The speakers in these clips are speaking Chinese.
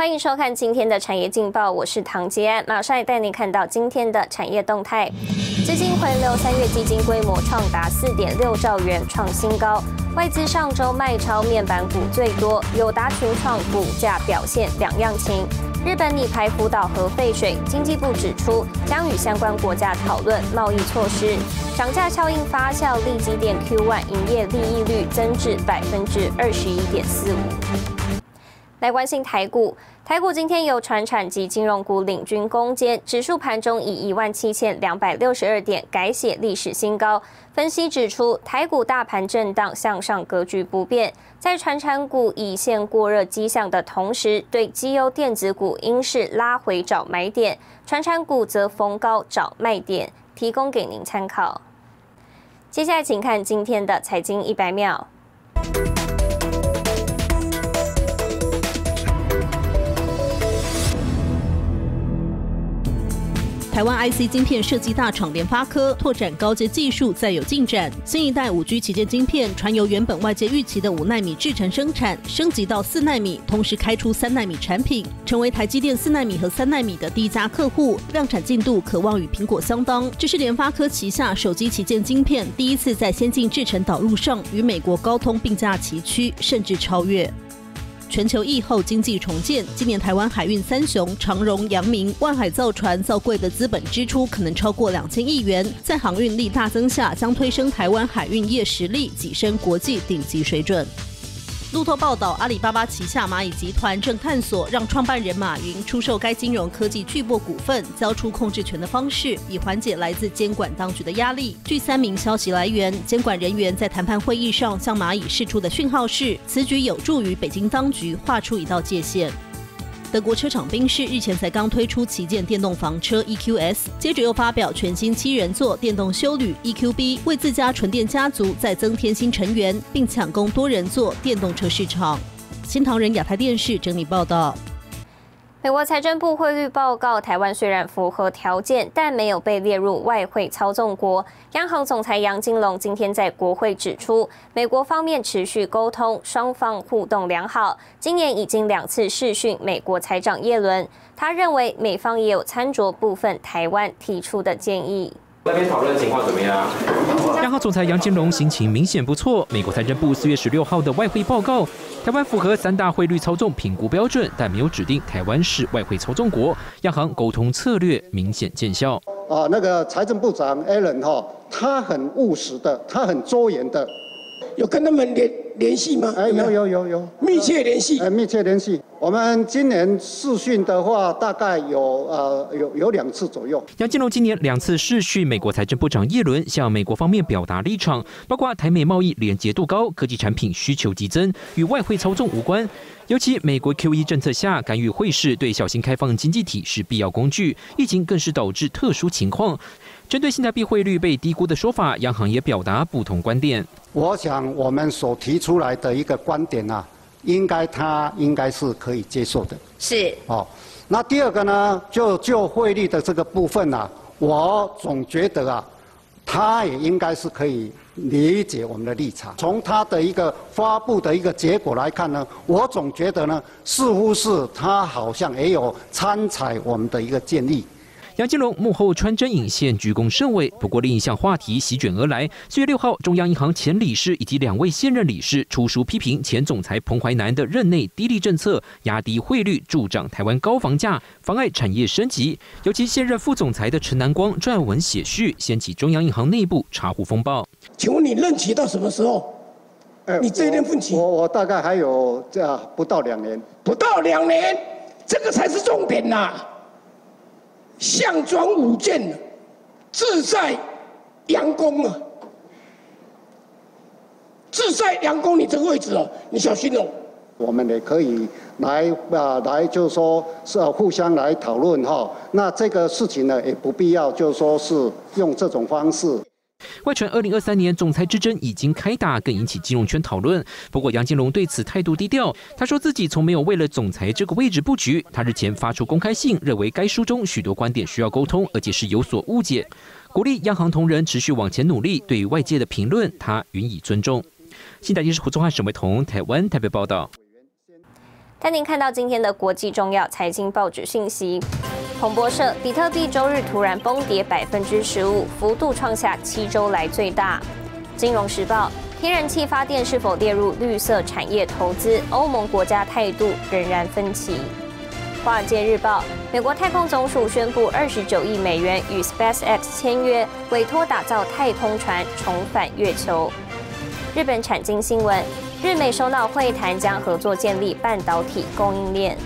欢迎收看今天的产业劲报，我是唐杰安，马上来带您看到今天的产业动态。资金回流，三月基金规模创达四点六兆元，创新高。外资上周卖超面板股最多，友达群创股价表现两样情。日本拟排福岛核废水，经济部指出将与相关国家讨论贸易措施。涨价效应发酵，利基电 Q1 营业利益率增至百分之二十一点四五。来关心台股，台股今天由船产及金融股领军攻坚，指数盘中以一万七千两百六十二点改写历史新高。分析指出，台股大盘震荡向上格局不变，在船产股已现过热迹象的同时，对绩优电子股应是拉回找买点，船产股则逢高找卖点，提供给您参考。接下来，请看今天的财经一百秒。台湾 IC 晶片设计大厂联发科拓展高阶技术再有进展，新一代五 G 旗舰晶片传由原本外界预期的五纳米制程生产，升级到四纳米，同时开出三纳米产品，成为台积电四纳米和三纳米的第一家客户，量产进度可望与苹果相当。这是联发科旗下手机旗舰晶片第一次在先进制程导入上与美国高通并驾齐驱，甚至超越。全球疫后经济重建，今年台湾海运三雄长荣、阳明、万海造船造柜的资本支出可能超过两千亿元，在航运力大增下，将推升台湾海运业实力跻身国际顶级水准。路透报道，阿里巴巴旗下蚂蚁集团正探索让创办人马云出售该金融科技巨擘股份，交出控制权的方式，以缓解来自监管当局的压力。据三名消息来源，监管人员在谈判会议上向蚂蚁释出的讯号是，此举有助于北京当局划出一道界限。德国车厂宾士日前才刚推出旗舰电动房车 EQS，接着又发表全新七人座电动休旅 EQB，为自家纯电家族再增添新成员，并抢攻多人座电动车市场。新唐人亚太电视整理报道。美国财政部汇率报告，台湾虽然符合条件，但没有被列入外汇操纵国。央行总裁杨金龙今天在国会指出，美国方面持续沟通，双方互动良好。今年已经两次试训美国财长耶伦，他认为美方也有参酌部分台湾提出的建议。那边讨论情况怎么样？央行总裁杨金龙心情明显不错。美国财政部四月十六号的外汇报告，台湾符合三大汇率操纵评估标准，但没有指定台湾是外汇操纵国。央行沟通策略明显见效。啊，那个财政部长 Allen 哈，他很务实的，他很周延的。有跟他们联联系吗？哎，有有有有，密切联系。哎，密切联系。我们今年试训的话，大概有呃有有两次左右。杨金龙今年两次试训美国财政部长耶伦，向美国方面表达立场，包括台美贸易连结度高，科技产品需求激增，与外汇操纵无关。尤其美国 QE 政策下，干预汇市对小型开放经济体是必要工具。疫情更是导致特殊情况。针对新台币汇率被低估的说法，央行也表达不同观点。我想我们所提出来的一个观点啊，应该他应该是可以接受的。是。哦，那第二个呢，就就汇率的这个部分呢，我总觉得啊，他也应该是可以理解我们的立场。从他的一个发布的一个结果来看呢，我总觉得呢，似乎是他好像也有参采我们的一个建议。杨金龙幕后穿针引线，鞠躬甚伟。不过，另一项话题席卷而来。四月六号，中央银行前理事以及两位现任理事出书批评前总裁彭淮南的任内低利政策，压低汇率，助长台湾高房价，妨碍产业升级。尤其现任副总裁的陈南光撰文写序，掀起中央银行内部查户风暴。请问你任期到什么时候？你这一任任期？我我大概还有这不到两年。不到两年，这个才是重点呐。项庄舞剑，自在阳宫啊！自在阳宫，你这个位置哦，你小心哦。我们也可以来啊，来就是说是互相来讨论哈。那这个事情呢，也不必要就是说是用这种方式。外传二零二三年总裁之争已经开打，更引起金融圈讨论。不过杨金龙对此态度低调，他说自己从没有为了总裁这个位置布局。他日前发出公开信，认为该书中许多观点需要沟通，而且是有所误解，鼓励央行同仁持续往前努力。对于外界的评论，他予以尊重。新台电视胡宗汉、沈伟彤，台湾台北报道。带您看到今天的国际重要财经报纸信息。彭博社：比特币周日突然崩跌百分之十五，幅度创下七周来最大。金融时报：天然气发电是否列入绿色产业投资？欧盟国家态度仍然分歧。华尔街日报：美国太空总署宣布二十九亿美元与 SpaceX 签约，委托打造太空船重返月球。日本产经新闻：日美首脑会谈将合作建立半导体供应链。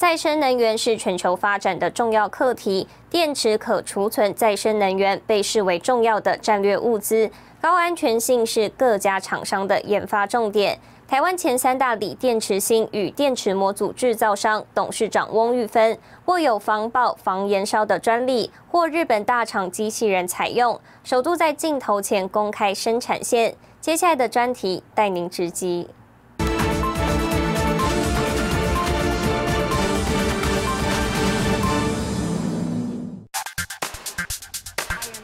再生能源是全球发展的重要课题，电池可储存再生能源被视为重要的战略物资，高安全性是各家厂商的研发重点。台湾前三大锂电池芯与电池模组制造商董事长翁玉芬握有防爆、防燃烧的专利，或日本大厂机器人采用，首度在镜头前公开生产线。接下来的专题带您直击。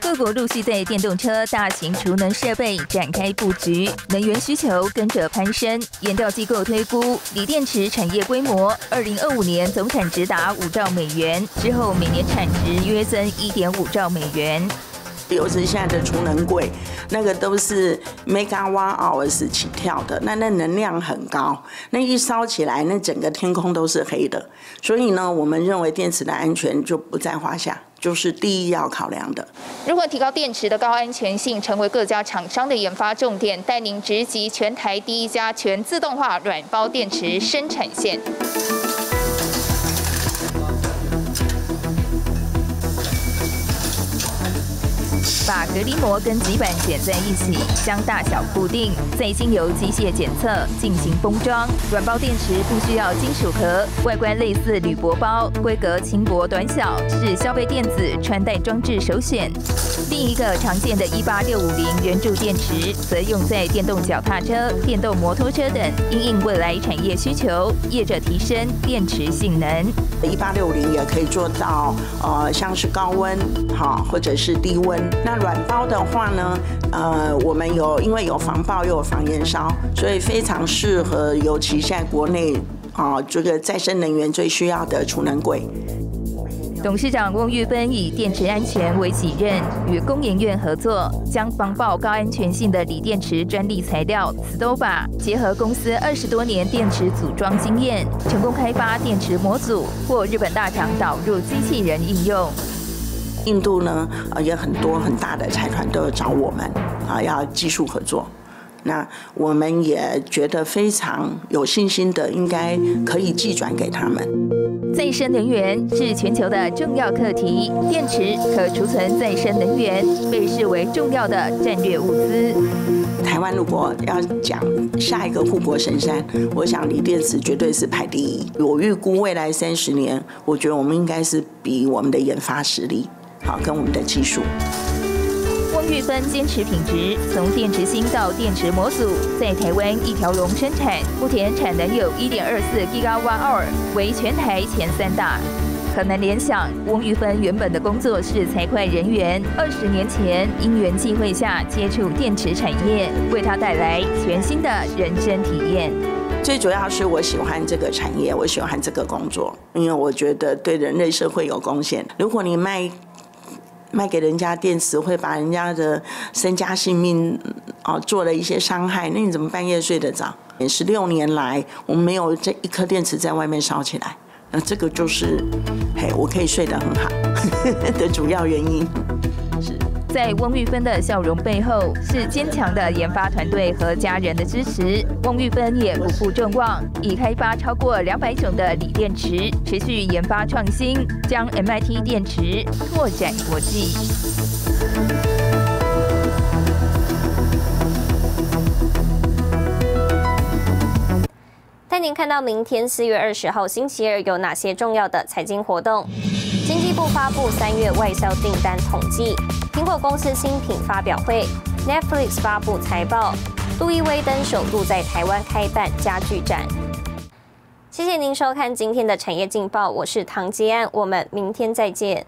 各国陆续在电动车、大型储能设备展开布局，能源需求跟着攀升。研调机构推估，锂电池产业规模，二零二五年总产值达五兆美元，之后每年产值约增一点五兆美元。尤其现在的储能柜，那个都是 megawatt hours 起跳的，那那能量很高，那一烧起来，那整个天空都是黑的。所以呢，我们认为电池的安全就不在话下，就是第一要考量的。如何提高电池的高安全性，成为各家厂商的研发重点，带您直击全台第一家全自动化软包电池生产线。把隔离膜跟极板剪在一起，将大小固定，再经由机械检测进行封装。软包电池不需要金属壳，外观类似铝箔包，规格轻薄短小，是消费电子穿戴装置首选。另一个常见的18650圆柱电池，则用在电动脚踏车、电动摩托车等，因应未来产业需求，业者提升电池性能。1860也可以做到，呃，像是高温，好，或者是低温。那软包的话呢，呃，我们有因为有防爆又有防燃烧，所以非常适合，尤其现在国内啊，这个再生能源最需要的储能柜。董事长翁玉芬以电池安全为己任，与工研院合作，将防爆高安全性的锂电池专利材料 Stoba 结合公司二十多年电池组装经验，成功开发电池模组，或日本大厂导入机器人应用。印度呢，呃，也很多很大的财团都有找我们，啊，要技术合作。那我们也觉得非常有信心的，应该可以寄转给他们。再生能源是全球的重要课题，电池可储存再生能源被视为重要的战略物资。台湾如果要讲下一个护国神山，我想锂电池绝对是排第一。我预估未来三十年，我觉得我们应该是比我们的研发实力好，跟我们的技术。翁玉芬坚持品质，从电池芯到电池模组，在台湾一条龙生产，目前产能有1.24 GWh，为全台前三大。可能联想，翁玉芬原本的工作是财会人员，二十年前因缘际会下接触电池产业，为他带来全新的人生体验。最主要是我喜欢这个产业，我喜欢这个工作，因为我觉得对人类社会有贡献。如果你卖。卖给人家电池会把人家的身家性命哦做了一些伤害，那你怎么半夜睡得着？十六年来，我们没有这一颗电池在外面烧起来，那这个就是嘿，我可以睡得很好 的主要原因。在翁玉芬的笑容背后，是坚强的研发团队和家人的支持。翁玉芬也不负众望，已开发超过两百种的锂电池，持续研发创新，将 MIT 电池拓展国际。带您看到明天四月二十号星期二有哪些重要的财经活动。经济部发布三月外销订单统计，苹果公司新品发表会，Netflix 发布财报，路易威登首度在台湾开办家具展。谢谢您收看今天的产业劲报，我是唐吉安，我们明天再见。